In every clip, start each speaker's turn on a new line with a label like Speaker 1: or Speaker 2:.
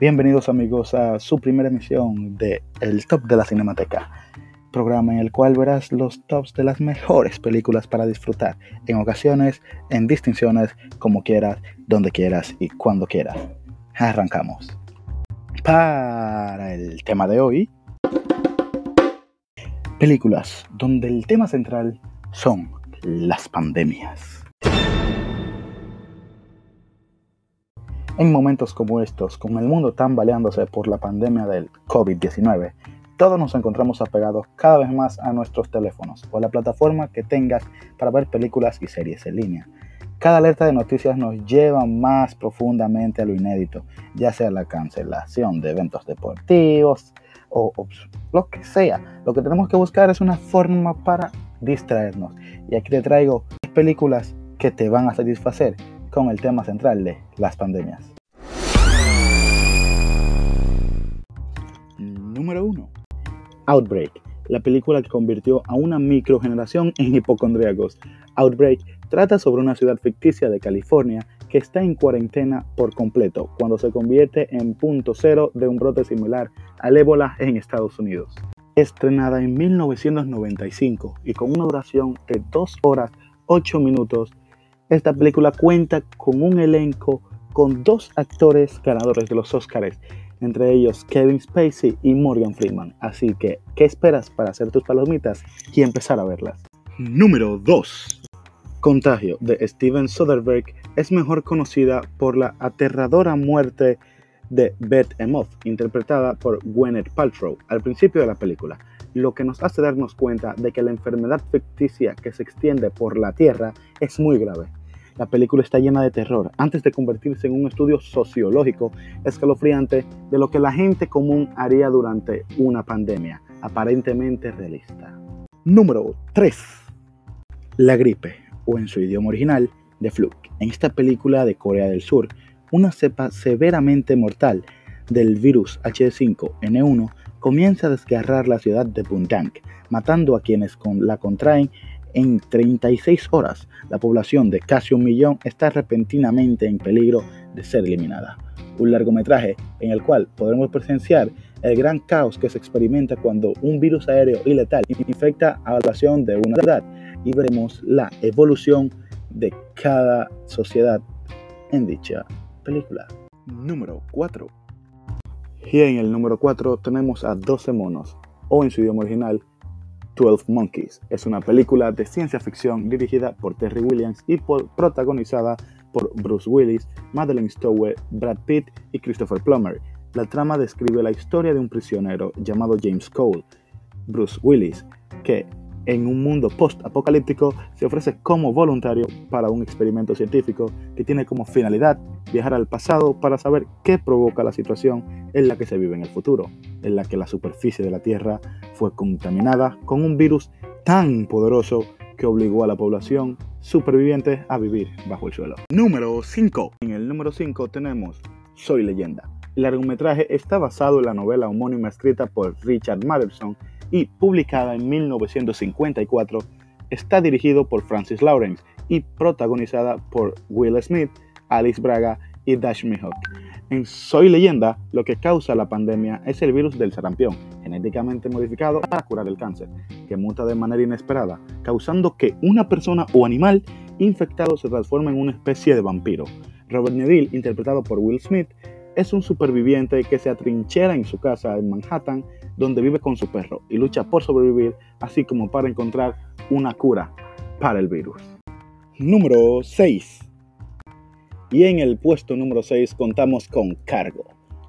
Speaker 1: Bienvenidos amigos a su primera emisión de El Top de la Cinemateca, programa en el cual verás los tops de las mejores películas para disfrutar, en ocasiones, en distinciones, como quieras, donde quieras y cuando quieras. Arrancamos. Para el tema de hoy, películas donde el tema central son las pandemias. En momentos como estos, con el mundo tambaleándose por la pandemia del COVID-19, todos nos encontramos apegados cada vez más a nuestros teléfonos o a la plataforma que tengas para ver películas y series en línea. Cada alerta de noticias nos lleva más profundamente a lo inédito, ya sea la cancelación de eventos deportivos o, o lo que sea. Lo que tenemos que buscar es una forma para distraernos. Y aquí te traigo películas que te van a satisfacer con el tema central de las pandemias. Número 1. Outbreak, la película que convirtió a una microgeneración en hipocondríacos. Outbreak trata sobre una ciudad ficticia de California que está en cuarentena por completo cuando se convierte en punto cero de un brote similar al ébola en Estados Unidos. Estrenada en 1995 y con una duración de 2 horas 8 minutos, esta película cuenta con un elenco con dos actores ganadores de los Oscars, entre ellos Kevin Spacey y Morgan Freeman. Así que, ¿qué esperas para hacer tus palomitas y empezar a verlas? Número 2. Contagio de Steven Soderbergh es mejor conocida por la aterradora muerte de Beth Emoth, interpretada por Gwyneth Paltrow al principio de la película, lo que nos hace darnos cuenta de que la enfermedad ficticia que se extiende por la Tierra es muy grave. La película está llena de terror antes de convertirse en un estudio sociológico escalofriante de lo que la gente común haría durante una pandemia, aparentemente realista. Número 3. La gripe, o en su idioma original, The Flu. En esta película de Corea del Sur, una cepa severamente mortal del virus H5N1 comienza a desgarrar la ciudad de Bundang, matando a quienes la contraen en 36 horas, la población de casi un millón está repentinamente en peligro de ser eliminada. Un largometraje en el cual podremos presenciar el gran caos que se experimenta cuando un virus aéreo y letal infecta a la población de una ciudad y veremos la evolución de cada sociedad en dicha película. Número 4. Y en el número 4 tenemos a 12 monos, o en su idioma original, 12 Monkeys. Es una película de ciencia ficción dirigida por Terry Williams y protagonizada por Bruce Willis, Madeleine Stowe, Brad Pitt y Christopher Plummer. La trama describe la historia de un prisionero llamado James Cole, Bruce Willis, que en un mundo post-apocalíptico se ofrece como voluntario para un experimento científico que tiene como finalidad viajar al pasado para saber qué provoca la situación en la que se vive en el futuro, en la que la superficie de la Tierra fue contaminada con un virus tan poderoso que obligó a la población superviviente a vivir bajo el suelo. Número 5. En el número 5 tenemos Soy leyenda. El largometraje está basado en la novela homónima escrita por Richard Matheson y publicada en 1954, está dirigido por Francis Lawrence y protagonizada por Will Smith, Alice Braga y Dash Mihok. En Soy Leyenda, lo que causa la pandemia es el virus del sarampión, genéticamente modificado para curar el cáncer, que muta de manera inesperada, causando que una persona o animal infectado se transforme en una especie de vampiro. Robert Neville, interpretado por Will Smith, es un superviviente que se atrinchera en su casa en Manhattan, donde vive con su perro y lucha por sobrevivir, así como para encontrar una cura para el virus. Número 6. Y en el puesto número 6 contamos con Cargo.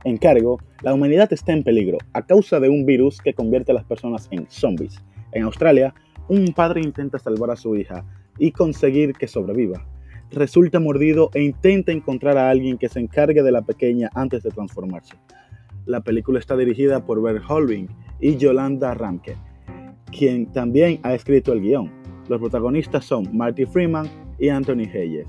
Speaker 1: En Cargo, la humanidad está en peligro a causa de un virus que convierte a las personas en zombies. En Australia, un padre intenta salvar a su hija y conseguir que sobreviva, resulta mordido e intenta encontrar a alguien que se encargue de la pequeña antes de transformarse. La película está dirigida por Bert Holving y Yolanda Ramke, quien también ha escrito el guion. Los protagonistas son Marty Freeman y Anthony Hayes.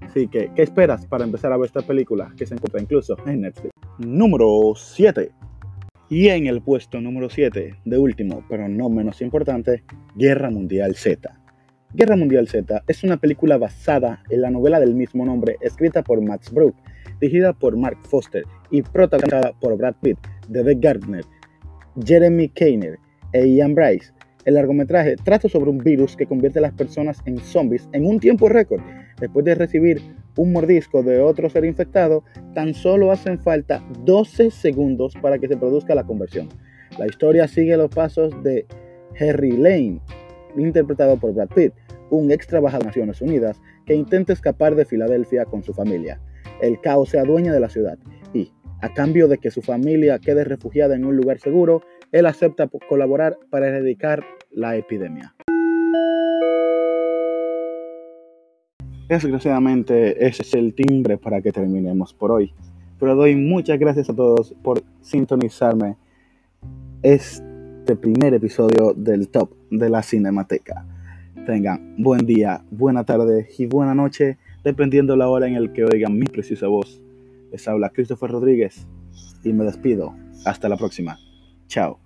Speaker 1: Así que, ¿qué esperas para empezar a ver esta película que se encuentra incluso en Netflix? Número 7. Y en el puesto número 7, de último, pero no menos importante, Guerra Mundial Z. Guerra Mundial Z es una película basada en la novela del mismo nombre escrita por Max Brooke, dirigida por Mark Foster y protagonizada por Brad Pitt, David Gardner, Jeremy Kainer e Ian Bryce. El largometraje trata sobre un virus que convierte a las personas en zombies en un tiempo récord. Después de recibir un mordisco de otro ser infectado, tan solo hacen falta 12 segundos para que se produzca la conversión. La historia sigue los pasos de Harry Lane, interpretado por Brad Pitt, un ex trabajador de Naciones Unidas que intenta escapar de Filadelfia con su familia. El caos se adueña de la ciudad y, a cambio de que su familia quede refugiada en un lugar seguro, él acepta colaborar para erradicar la epidemia. Desgraciadamente, ese es el timbre para que terminemos por hoy. Pero doy muchas gracias a todos por sintonizarme este primer episodio del Top de la Cinemateca. Tengan buen día, buena tarde y buena noche, dependiendo la hora en el que oigan mi preciosa voz. Les habla Christopher Rodríguez y me despido. Hasta la próxima. Chao.